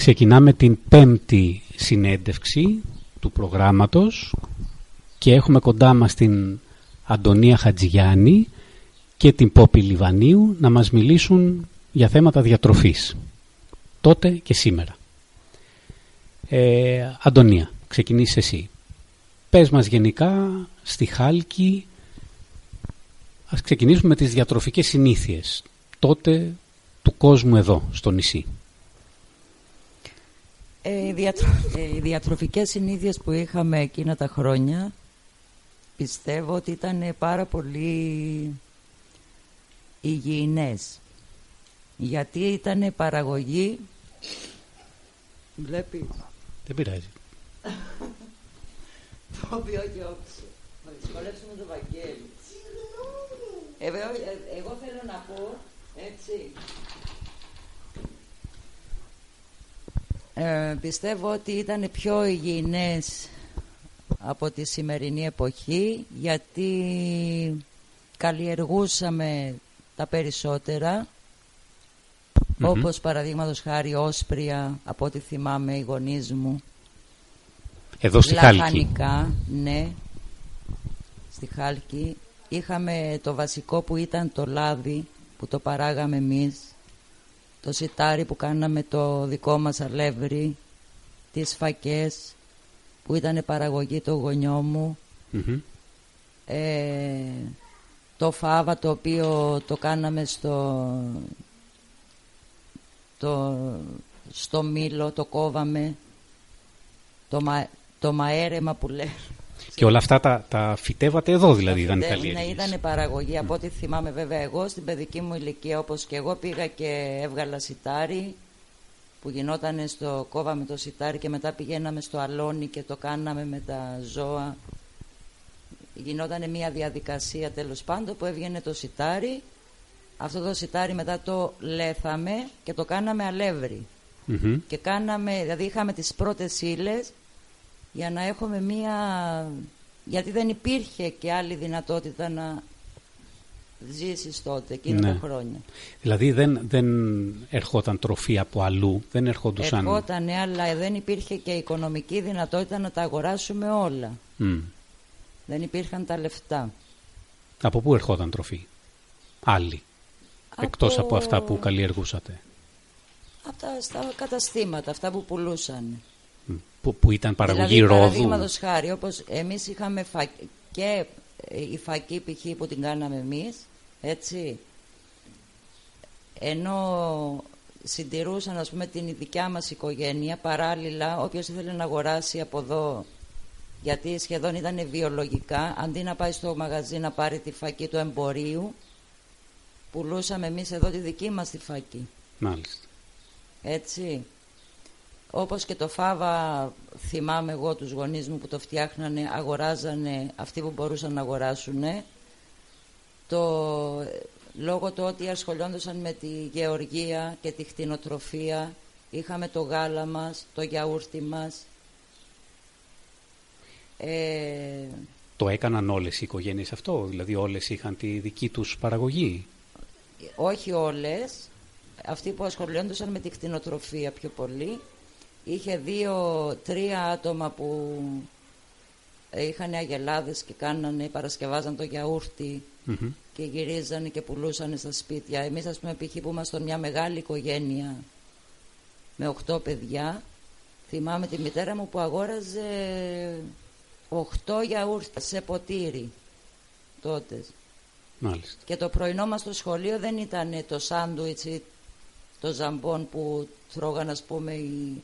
Ξεκινάμε την πέμπτη συνέντευξη του προγράμματος και έχουμε κοντά μας την Αντωνία Χατζηγιάννη και την Πόπη Λιβανίου να μας μιλήσουν για θέματα διατροφής. Τότε και σήμερα. Ε, Αντωνία, ξεκινήσεις εσύ. Πες μας γενικά στη Χάλκη, ας ξεκινήσουμε με τις διατροφικές συνήθειες. Τότε του κόσμου εδώ, στο νησί. Ε, οι, διατρο... ε, οι διατροφικές συνήθειες που είχαμε εκείνα τα χρόνια πιστεύω ότι ήταν πάρα πολύ υγιεινές. Γιατί ήταν παραγωγή βλέπεις. Δεν πειράζει. Το οποίο και όξο θα δυσκολεύσουμε το Βαγγέλη. Ε, εγώ θέλω να πω έτσι Ε, πιστεύω ότι ήταν πιο υγιεινές από τη σημερινή εποχή γιατί καλλιεργούσαμε τα περισσότερα. Mm-hmm. όπως παραδείγματος χάρη όσπρια από ό,τι θυμάμαι οι γονείς μου. Εδώ στη Λαχανικά, Χάλκη ναι στη Χάλκη. Είχαμε το βασικό που ήταν το λάδι που το παράγαμε εμείς το σιτάρι που κάναμε το δικό μας αλεύρι, τις φακές που ήταν παραγωγή το γονιό μου, ε, το φάβα το οποίο το κάναμε στο, το, στο μήλο, το κόβαμε, το, μα, το μαέρεμα που λέμε. Και όλα αυτά τα, τα φυτεύατε εδώ δηλαδή, ήταν καλή. Ναι, ήταν παραγωγή. Από ό,τι θυμάμαι βέβαια εγώ στην παιδική μου ηλικία όπως και εγώ πήγα και έβγαλα σιτάρι που γινόταν στο κόβαμε το σιτάρι και μετά πηγαίναμε στο αλόνι και το κάναμε με τα ζώα. Γινόταν μια διαδικασία τέλος πάντων που έβγαινε το σιτάρι. Αυτό το σιτάρι μετά το λέθαμε και το κάναμε αλεύρι. Και κάναμε, δηλαδή είχαμε τις πρώτες ύλες για να έχουμε μία... γιατί δεν υπήρχε και άλλη δυνατότητα να ζήσεις τότε εκείνα ναι. τα χρόνια. Δηλαδή δεν, δεν ερχόταν τροφή από αλλού, δεν ερχόντουσαν... Ερχόταν, αλλά δεν υπήρχε και οικονομική δυνατότητα να τα αγοράσουμε όλα. Δεν υπήρχαν τα λεφτά. Από πού ερχόταν τροφή, άλλη, από... εκτός από αυτά που καλλιεργούσατε. Από τα στα καταστήματα, αυτά που πουλούσαν που, που ήταν παραγωγή δηλαδή, ρόδου. Παραδείγματος χάρη, όπως εμείς είχαμε φα... και ε, η φακή π.χ. που την κάναμε εμείς, έτσι, ενώ συντηρούσαν ας πούμε την δικιά μας οικογένεια παράλληλα όποιος ήθελε να αγοράσει από εδώ γιατί σχεδόν ήταν βιολογικά αντί να πάει στο μαγαζί να πάρει τη φακή του εμπορίου πουλούσαμε εμείς εδώ τη δική μας τη φακή Μάλιστα έτσι όπως και το φάβα θυμάμαι εγώ τους γονείς μου που το φτιάχνανε, αγοράζανε αυτοί που μπορούσαν να αγοράσουν. Το, λόγω του ότι ασχολιόντουσαν με τη γεωργία και τη χτινοτροφία, είχαμε το γάλα μας, το γιαούρτι μας. Ε, το έκαναν όλες οι οικογένειες αυτό, δηλαδή όλες είχαν τη δική τους παραγωγή; Όχι όλες, αυτοί που ασχολιόντουσαν με τη κτηνοτροφία πιο πολύ είχε δύο-τρία άτομα που είχαν αγελάδες και κάνανε, παρασκευάζαν το γιαούρτι και γυρίζανε και πουλούσαν στα σπίτια. Εμείς ας πούμε π.χ. που ήμασταν μια μεγάλη οικογένεια με οχτώ παιδιά, θυμάμαι τη μητέρα μου που αγόραζε οχτώ γιαούρτι σε ποτήρι τότε. Μάλιστα. Και το πρωινό μας στο σχολείο δεν ήταν το σάντουιτς ή το ζαμπόν που τρώγαν ας πούμε οι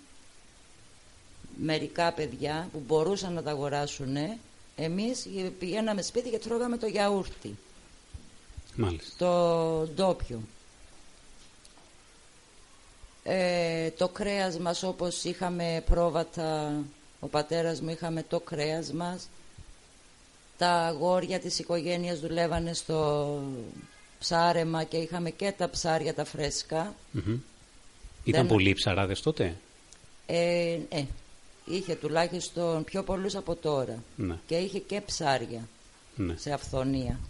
μερικά παιδιά που μπορούσαν να τα αγοράσουν εμείς πηγαίναμε σπίτι και τρώγαμε το γιαούρτι. Μάλιστα. το ντόπιο. Ε, το κρέας μας όπως είχαμε πρόβατα ο πατέρας μου είχαμε το κρέας μας. Τα αγόρια της οικογένειας δουλεύανε στο ψάρεμα και είχαμε και τα ψάρια τα φρέσκα. Ήταν πολλοί ψαράδες τότε; Ε, ε, είχε τουλάχιστον πιο πολλούς από τώρα ναι. και είχε και ψάρια ναι. σε αυθονία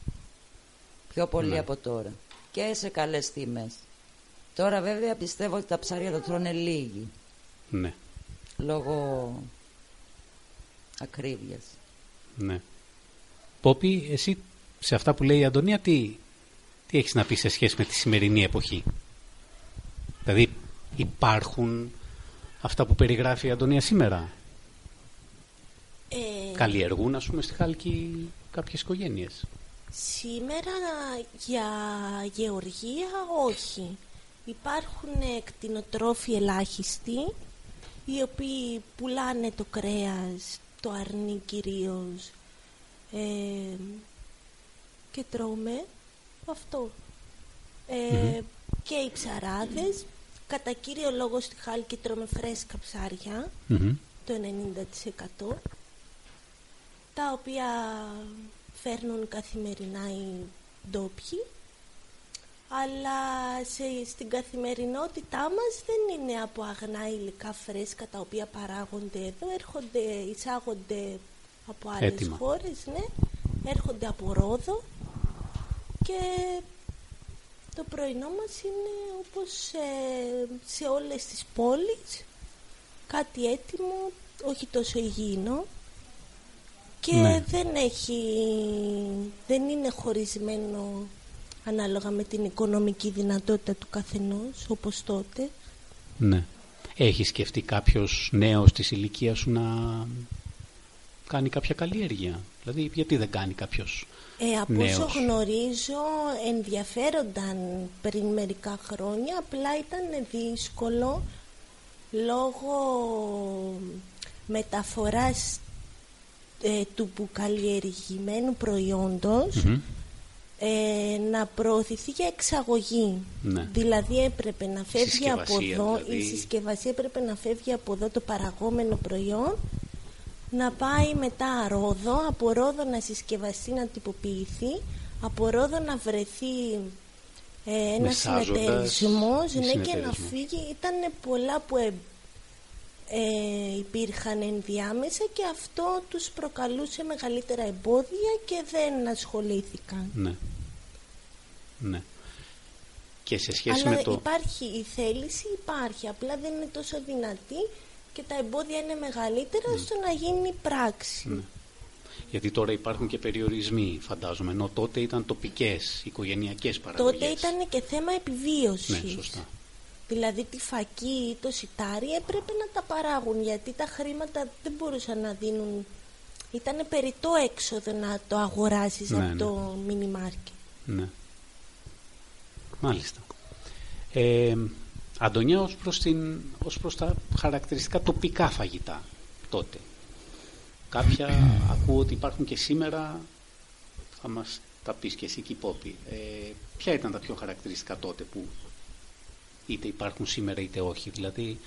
πιο πολύ ναι. από τώρα και σε καλές τιμές τώρα βέβαια πιστεύω ότι τα ψάρια τα τρώνε λίγοι Ναι. Λόγω ακρίβειας. Ναι. Πόπι, εσύ σε αυτά που λέει η Αντωνία τι, τι έχεις να πεις σε σχέση με τη σημερινή εποχή; Δηλαδή υπάρχουν αυτά που περιγράφει η Αντωνία σήμερα; Ε, Καλλιεργούν ας πούμε στη Χάλκη κάποιες οικογένειες; Σήμερα για γεωργία όχι. Υπάρχουν κτηνοτρόφοι ελάχιστοι οι οποίοι πουλάνε το κρέας, το αρνί κυρίως ε, και τρώμε αυτό. Ε, Και οι ψαράδες, κατά κύριο λόγο στη Χάλκη τρώμε φρέσκα ψάρια, Μμμ. το 90% τα οποία φέρνουν καθημερινά οι ντόπιοι αλλά σε, στην καθημερινότητά μας δεν είναι από αγνά υλικά φρέσκα τα οποία παράγονται εδώ έρχονται, εισάγονται από άλλες Έτοιμα. χώρες ναι, έρχονται από Ρόδο και το πρωινό μας είναι όπως ε, σε όλες τις πόλεις κάτι έτοιμο, όχι τόσο υγιεινό και Ναι. δεν έχει δεν είναι χωρισμένο ανάλογα με την οικονομική δυνατότητα του καθενός όπως τότε Ναι. Έχει σκεφτεί κάποιος νέος της ηλικίας σου να κάνει κάποια καλλιέργεια; Δηλαδή γιατί δεν κάνει κάποιος ε, από νέος; όσο γνωρίζω ενδιαφέρονταν πριν μερικά χρόνια απλά ήταν δύσκολο λόγω μεταφοράς ε, του που καλλιεργημένου προϊόντος Μμμ. ε, να προωθηθεί για εξαγωγή. Ναι. Δηλαδή έπρεπε να φεύγει από συσκευασία, εδώ, δηλαδή. η συσκευασία έπρεπε να φεύγει από εδώ το παραγόμενο προϊόν, να πάει μετά Ρόδο, από Ρόδο να συσκευαστεί, να τυποποιηθεί, από Ρόδο να βρεθεί ε, ένας Μεσάζοντας συνεταιρισμός ή ναι, και να συνεταιρισμός. φύγει. Ήταν πολλά που ε, ε, υπήρχαν ενδιάμεσα και αυτό τους προκαλούσε μεγαλύτερα εμπόδια και δεν ασχολήθηκαν. Ναι. Ναι. Και σε σχέση Αλλά με το... υπάρχει η θέληση, υπάρχει, απλά δεν είναι τόσο δυνατή και τα εμπόδια είναι μεγαλύτερα στο να γίνει πράξη. Ναι. Γιατί τώρα υπάρχουν και περιορισμοί, φαντάζομαι, ενώ τότε ήταν τοπικές, οικογενειακές παραγωγές. Τότε ήταν και θέμα επιβίωσης. Ναι, σωστά. Δηλαδή τη φακή ή το σιτάρι έπρεπε να τα παράγουν γιατί τα χρήματα δεν μπορούσαν να δίνουν. Ήταν περιττό έξοδο να το αγοράσεις Ναι, από ναι. το μίνι μάρκετ. Ναι. Μάλιστα. Ε, Αντωνιά, ως προς, την, ως προς τα χαρακτηριστικά τοπικά φαγητά τότε. Κάποια ακούω ότι υπάρχουν και σήμερα, θα μας τα πεις και εσύ Κυπόπη. Ε, ποια ήταν τα πιο χαρακτηριστικά τότε που είτε υπάρχουν σήμερα είτε όχι. Δηλαδή,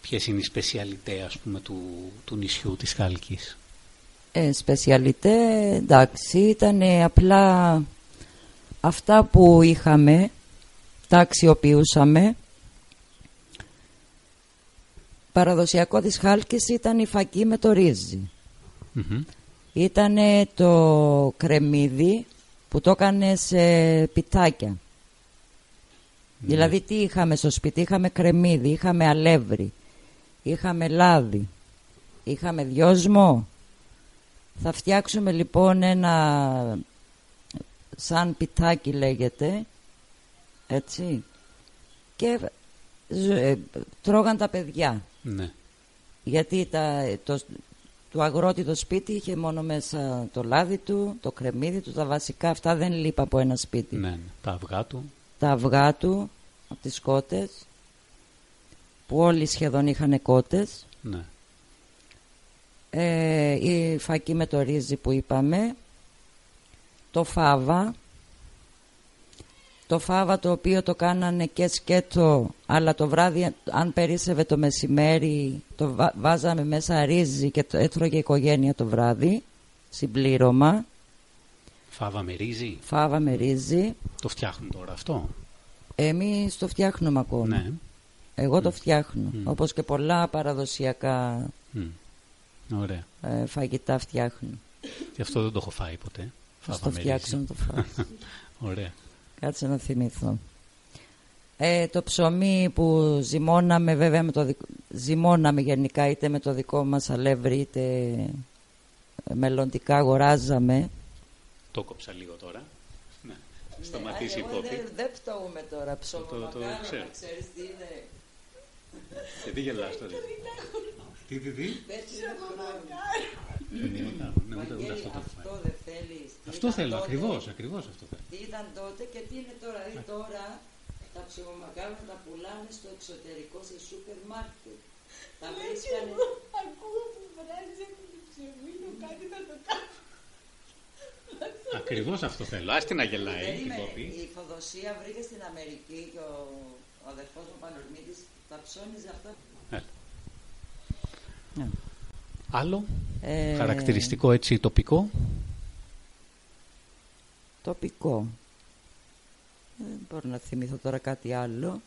ποιες είναι οι σπεσιαλιτέ ας πούμε του, του νησιού της Χάλκης. Ε, σπεσιαλιτέ, εντάξει, ήταν απλά αυτά που είχαμε, τα αξιοποιούσαμε. Παραδοσιακό της Χάλκης ήταν η φακή με το ρύζι. Μμμ. Ήταν το κρεμμύδι που το έκανε σε πιτάκια. Δηλαδή τι είχαμε στο σπίτι, είχαμε κρεμμύδι, είχαμε αλεύρι, είχαμε λάδι, είχαμε δυόσμο. Θα φτιάξουμε λοιπόν ένα σαν πιτάκι λέγεται, έτσι, και ζ- ε, τρώγαν τα παιδιά. Ναι. Γιατί τα, το, του αγρότη το σπίτι είχε μόνο μέσα το λάδι του, το κρεμμύδι του, τα βασικά αυτά δεν λείπα από ένα σπίτι. ναι, ναι. Τα αυγά του. Τα αυγά του από τις κότες, που όλοι σχεδόν είχαν κότες, Ναι. ε, η φακή με το ρύζι που είπαμε, το φάβα, το φάβα το οποίο το κάνανε και σκέτο, αλλά το βράδυ αν περίσευε το μεσημέρι το βά- βάζαμε μέσα ρύζι και το έτρωγε η οικογένεια το βράδυ, συμπλήρωμα, Φάβα με ρύζι. φάβα με ρύζι. Το φτιάχνουν τώρα αυτό. Εμείς το φτιάχνουμε ακόμα. Ναι. Εγώ το φτιάχνω, Μμ. όπως και πολλά παραδοσιακά Μμ. Ωραία. ε, φαγητά φτιάχνω. Και αυτό δεν το έχω φάει ποτέ. Θα Φάβα το με φτιάξω να ρύζι. το φάω. Ωραία. Κάτσε να θυμηθώ. Ε, το ψωμί που ζυμώναμε βέβαια με το δικ... ζυμώναμε γενικά είτε με το δικό μας αλεύρι είτε μελλοντικά αγοράζαμε. Το κόψα λίγο τώρα. Ναι. Σταματήσει η κόπη. Δεν δε φτωούμε τώρα ψωμό Το- το- το μακάρονα, ξέρω. ξέρεις τι είναι. Και τι γελάς τώρα; Τι, τι, τι; Έτσι είναι το πράγμα. Ναι, ούτε- ούτε Βαγγέλη, αυτό το αυτό φάει. δεν θέλεις. Τι Αυτό ήταν θέλω, τότε, ακριβώς, ακριβώς αυτό θέλω. Τι ήταν τότε και τι είναι τώρα; Δηλαδή τώρα τα ψωμομακάρονα τα πουλάνε στο εξωτερικό σε σούπερ μάρκετ. Τα βρίσκανε. Ακούω που βράζει το ψεμίνο κάτι θα το κάνω. Ακριβώς αυτό θέλω. Άστι να γελάει την Περίμενε, κόπη. η Φοδοσία βρήκε στην Αμερική και ο, ο αδερφός μου Πανορμίδης τα ψώνιζε αυτά. Έλα. Ναι. Άλλο Ε, χαρακτηριστικό έτσι τοπικό; Τοπικό. Δεν μπορώ να θυμηθώ τώρα κάτι άλλο.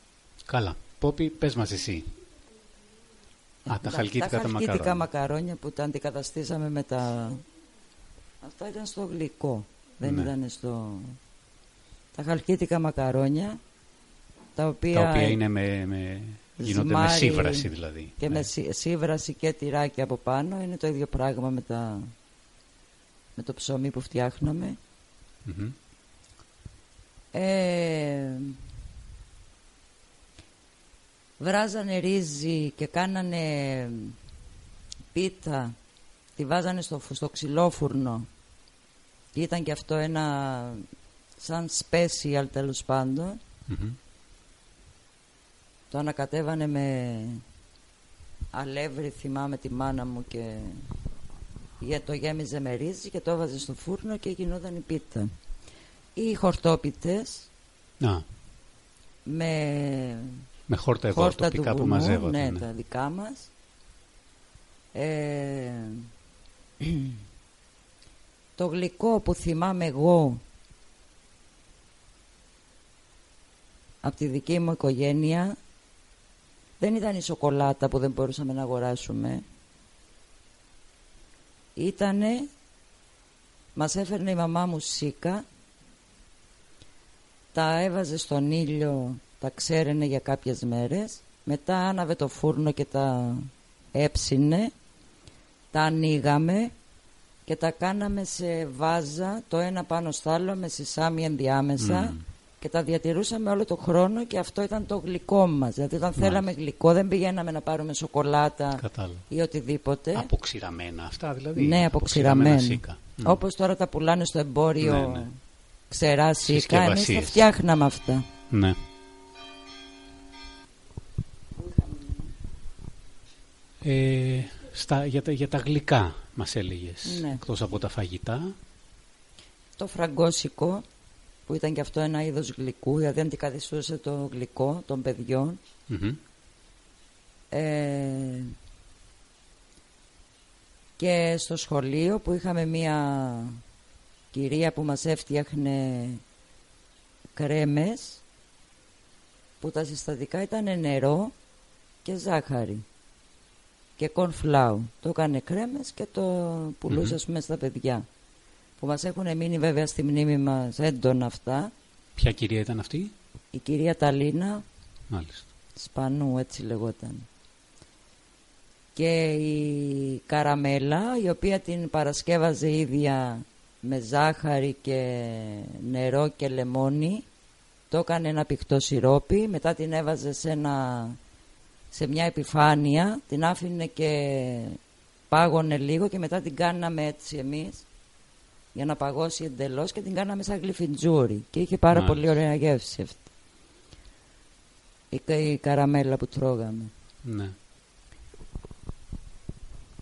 Καλά. Πόπι, πες μας εσύ. Α, τα χαλκίτικα τα χαλκίτικα μακαρόνια. μακαρόνια που τα αντικαταστήσαμε με τα... Αυτά ήταν στο γλυκό. Δεν Ναι. ήταν στο... Τα χαλκίτικα μακαρόνια τα οποία, Τα οποία είναι με, με, γίνονται με ζυμάρι σύβραση δηλαδή. και Ναι. με σί- σύβραση και τυράκι από πάνω είναι το ίδιο πράγμα με, τα... με το ψωμί που φτιάχναμε. Μμμ. Ε, βράζανε ρύζι και κάνανε πίτα, τη βάζανε στο, φου- στο ξυλόφουρνο. Και Ήταν και αυτό ένα σαν special τέλος πάντων. Μμμ. Το ανακατέβανε με αλεύρι, θυμάμαι τη μάνα μου και για το γέμιζε με ρύζι και το έβαζε στο φούρνο και γινόταν η πίτα. Οι χορτόπιτες Να, με με χόρτα εδώ χόρτα του τοπικά που βουνού, μαζεύονται. ναι, ναι. τα δικά μας. Ε, το γλυκό που θυμάμαι εγώ από τη δική μου οικογένεια δεν ήταν η σοκολάτα που δεν μπορούσαμε να αγοράσουμε. Ήτανε, μας έφερνε η μαμά μου σίκα, τα έβαζε στον ήλιο, τα ξέρενε για κάποιες μέρες, μετά άναβε το φούρνο και τα έψινε, τα ανοίγαμε και τα κάναμε σε βάζα το ένα πάνω στο άλλο με σισάμι ενδιάμεσα Μμμ. Και τα διατηρούσαμε όλο το χρόνο και αυτό ήταν το γλυκό μας. Δηλαδή όταν θέλαμε γλυκό δεν πηγαίναμε να πάρουμε σοκολάτα Κατάλαβα. ή οτιδήποτε. Αποξηραμένα αυτά δηλαδή. Ναι, αποξηραμένα. σίκα. Μμ. Όπως τώρα τα πουλάνε στο εμπόριο Ναι, ναι. ξερά σίκα, εμείς τα Συσκευασίες. φτιάχναμε αυτά. Ναι. Ε, στα, για, τα, για τα γλυκά μας έλεγες. Ναι. Εκτός από τα φαγητά. Το φραγκόσικο που ήταν και αυτό ένα είδος γλυκού, δηλαδή αντικαθιστούσε το γλυκό των παιδιών. Μμμ. Ε, και στο σχολείο που είχαμε μία κυρία που μας έφτιαχνε κρέμες που τα συστατικά ήταν νερό και ζάχαρη και κονφλάου. Το έκανε κρέμες και το πουλούσε Μμμ. ας πούμε στα παιδιά που μας έχουν μείνει βέβαια στη μνήμη μας έντονα αυτά. Ποια κυρία ήταν αυτή; Η κυρία Ταλίνα Μάλιστα. Σπανού έτσι λεγόταν. Και η καραμέλα η οποία την παρασκεύαζε ίδια με ζάχαρη και νερό και λεμόνι το έκανε ένα πηχτό σιρόπι μετά την έβαζε σε, ένα, σε μια επιφάνεια την άφηνε και πάγωνε λίγο και μετά την κάναμε έτσι εμείς για να παγώσει εντελώς και την κάναμε σαν γλυφιντζούρι και είχε πάρα Μάλιστα. πολύ ωραία γεύση αυτή η, κα- η καραμέλα που τρώγαμε. Ναι.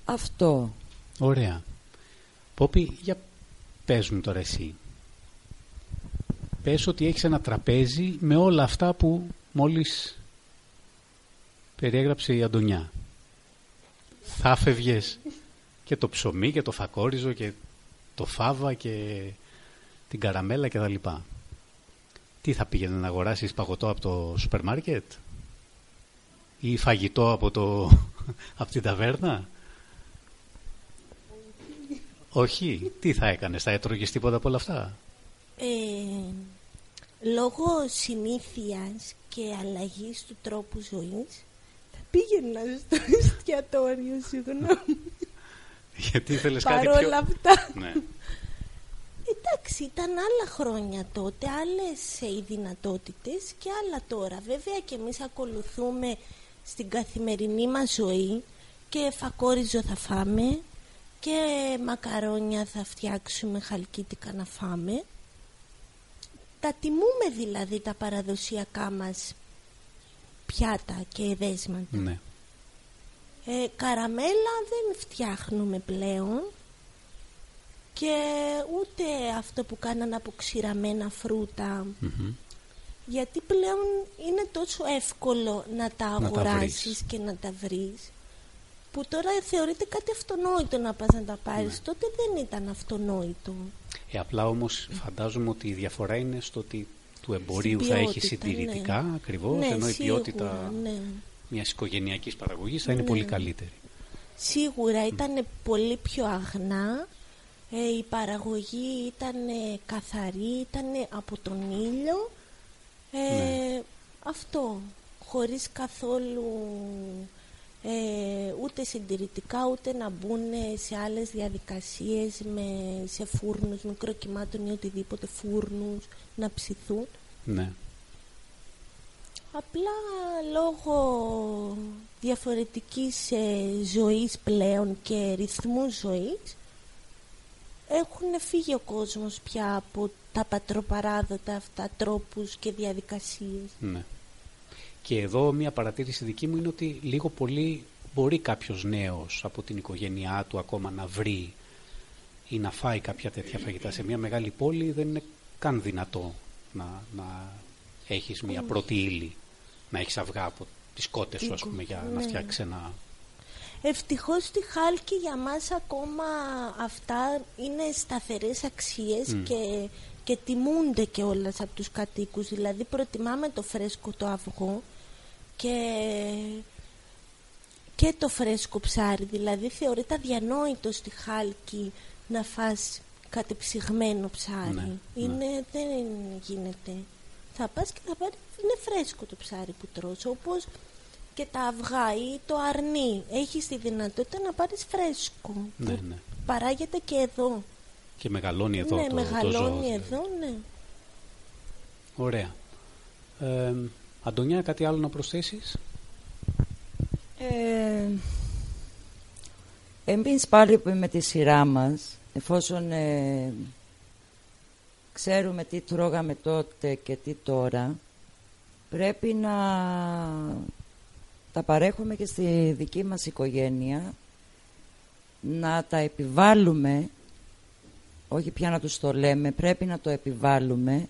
Αυτό. Ωραία. Πόπι, για πες μου τώρα εσύ. Πες ότι έχεις ένα τραπέζι με όλα αυτά που μόλις περιέγραψε η Αντωνιά. Θα φεύγες και το ψωμί και το φακόριζο και το φάβα και την καραμέλα και τα λοιπά. Τι θα πήγαινε να αγοράσεις παγωτό από το σούπερ μάρκετ; Ή φαγητό από, το, από την ταβέρνα; Όχι. Τι θα έκανες, θα έτρωγες τίποτα από όλα αυτά; Ε, λόγω συνήθειας και αλλαγής του τρόπου ζωής θα πήγαινα στο εστιατόριο, συγγνώμη. Γιατί ήθελες κάτι Παρόλα πιο... αυτά. Ναι. Εντάξει, ήταν άλλα χρόνια τότε, άλλες ε, οι δυνατότητες και άλλα τώρα. Βέβαια και εμείς ακολουθούμε στην καθημερινή μας ζωή και φακόριζο θα φάμε και μακαρόνια θα φτιάξουμε χαλκίτικα να φάμε. Τα τιμούμε δηλαδή τα παραδοσιακά μας πιάτα και δέσματα. ναι. Ε, καραμέλα δεν φτιάχνουμε πλέον και ούτε αυτό που κάνανε από ξηραμένα φρούτα Μμμ. γιατί πλέον είναι τόσο εύκολο να τα Να τα αγοράσεις βρεις. και να τα βρεις που τώρα θεωρείται κάτι αυτονόητο να πας να τα πάρεις Ναι. τότε δεν ήταν αυτονόητο Ε, απλά όμως φαντάζομαι ότι η διαφορά είναι στο ότι του εμπορίου Στην θα έχει ποιότητα, συντηρητικά ναι. ακριβώς, ναι, ενώ η σίγουρα, ποιότητα ναι. Μιας οικογενειακής παραγωγής θα είναι Ναι. πολύ καλύτερη. Σίγουρα ήταν πολύ πιο αγνά, ε, η παραγωγή ήταν καθαρή, ήταν από τον ήλιο. Ε, Ναι. Αυτό, χωρίς καθόλου ε, ούτε συντηρητικά ούτε να μπουν σε άλλες διαδικασίες με, σε φούρνους μικροκυμάτων ή οτιδήποτε φούρνους να ψηθούν. Ναι. Απλά λόγω διαφορετικής ε, ζωής πλέον και ρυθμού ζωής έχουν φύγει ο κόσμος πια από τα πατροπαράδοτα αυτά τρόπους και διαδικασίες. Ναι. Και εδώ μια παρατήρηση δική μου είναι ότι λίγο πολύ μπορεί κάποιος νέος από την οικογένειά του ακόμα να βρει ή να φάει κάποια τέτοια φαγητά. Σε μια μεγάλη πόλη δεν είναι καν δυνατό να, να έχεις μια πρώτη ύλη, να έχεις αυγά από τις κότες σου ας πούμε για να Ναι. φτιάξεις ένα... Ευτυχώς στη Χάλκη για μας ακόμα αυτά είναι σταθερές αξίες Μμ. και, και τιμούνται και όλας από τους κατοίκους. Δηλαδή προτιμάμε το φρέσκο το αυγό και, και το φρέσκο ψάρι. Δηλαδή θεωρείται αδιανόητο στη Χάλκη να φας κατεψυγμένο ψάρι. Ναι, ναι. είναι, Δεν γίνεται. Θα πας και θα πάρεις, είναι φρέσκο το ψάρι που τρως, όπως και τα αυγά ή το αρνί. Έχεις τη δυνατότητα να πάρεις φρέσκο. Ναι, που ναι. Παράγεται και εδώ. Και μεγαλώνει εδώ ναι, το, το μεγαλώνει ζώο. δηλαδή. εδώ, ναι. Ωραία. Ε, Αντωνιά, κάτι άλλο να προσθέσεις; Ε, εμείς πάλι που με τη σειρά μας, εφόσον ε, ξέρουμε τι τρώγαμε τότε και τι τώρα, πρέπει να τα παρέχουμε και στη δική μας οικογένεια, να τα επιβάλλουμε, όχι πια να τους το λέμε, πρέπει να το επιβάλλουμε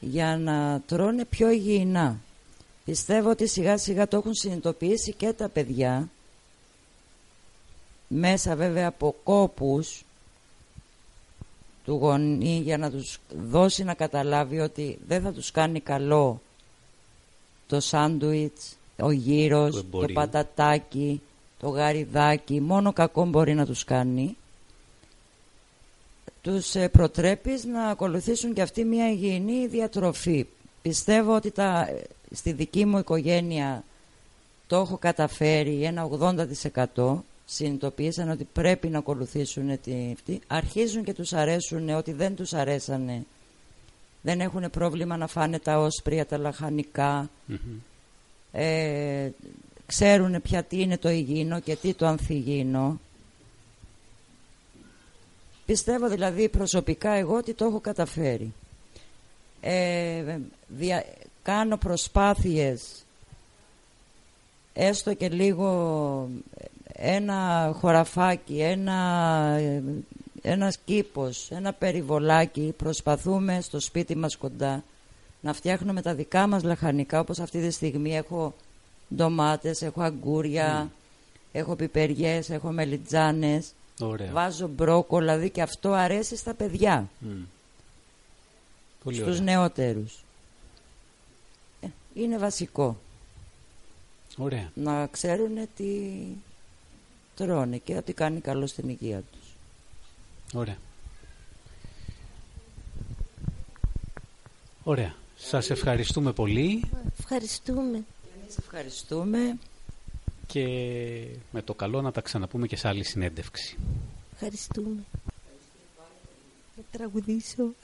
για να τρώνε πιο υγιεινά. Πιστεύω ότι σιγά σιγά το έχουν συνειδητοποιήσει και τα παιδιά μέσα βέβαια από κόπους του γονεί για να τους δώσει να καταλάβει ότι δεν θα τους κάνει καλό το σάντουιτς, ο Του γύρος, το εμπορίου. πατατάκι, το γαριδάκι, μόνο κακό μπορεί να τους κάνει. Τους ε, προτρέπεις να ακολουθήσουν και αυτή μια υγιεινή διατροφή. Πιστεύω ότι τα, ε, στη δική μου οικογένεια το έχω καταφέρει ένα 80% συνειδητοποίησαν ότι πρέπει να ακολουθήσουν τη, αυτή. Αρχίζουν και τους αρέσουν ότι δεν τους αρέσανε. Δεν έχουν πρόβλημα να φάνε τα όσπρια, τα λαχανικά. Μμμ. Ε, ξέρουν πια τι είναι το υγιεινό και τι το ανθυγιεινό. Πιστεύω δηλαδή προσωπικά εγώ ότι το έχω καταφέρει. Ε, δια- κάνω προσπάθειες έστω και λίγο ένα χωραφάκι, ένα, ένας κήπος, ένα περιβολάκι προσπαθούμε στο σπίτι μας κοντά να φτιάχνουμε τα δικά μας λαχανικά όπως αυτή τη στιγμή έχω ντομάτες, έχω αγκούρια, έχω πιπεριές, έχω μελιτζάνες Ωραία. βάζω μπρόκολα, δηλαδή και αυτό αρέσει στα παιδιά, Μμ. Πολύ στους ωραία. νεότερους. Ε, είναι βασικό Ωραία. να ξέρουν τι τρώνε και ότι κάνει καλό στην υγεία τους. Ωραία. Ωραία. Σας ευχαριστούμε πολύ. Ευχαριστούμε. Εμείς ευχαριστούμε. Και με το καλό να τα ξαναπούμε και σε άλλη συνέντευξη. Ευχαριστούμε. Να τραγουδήσω.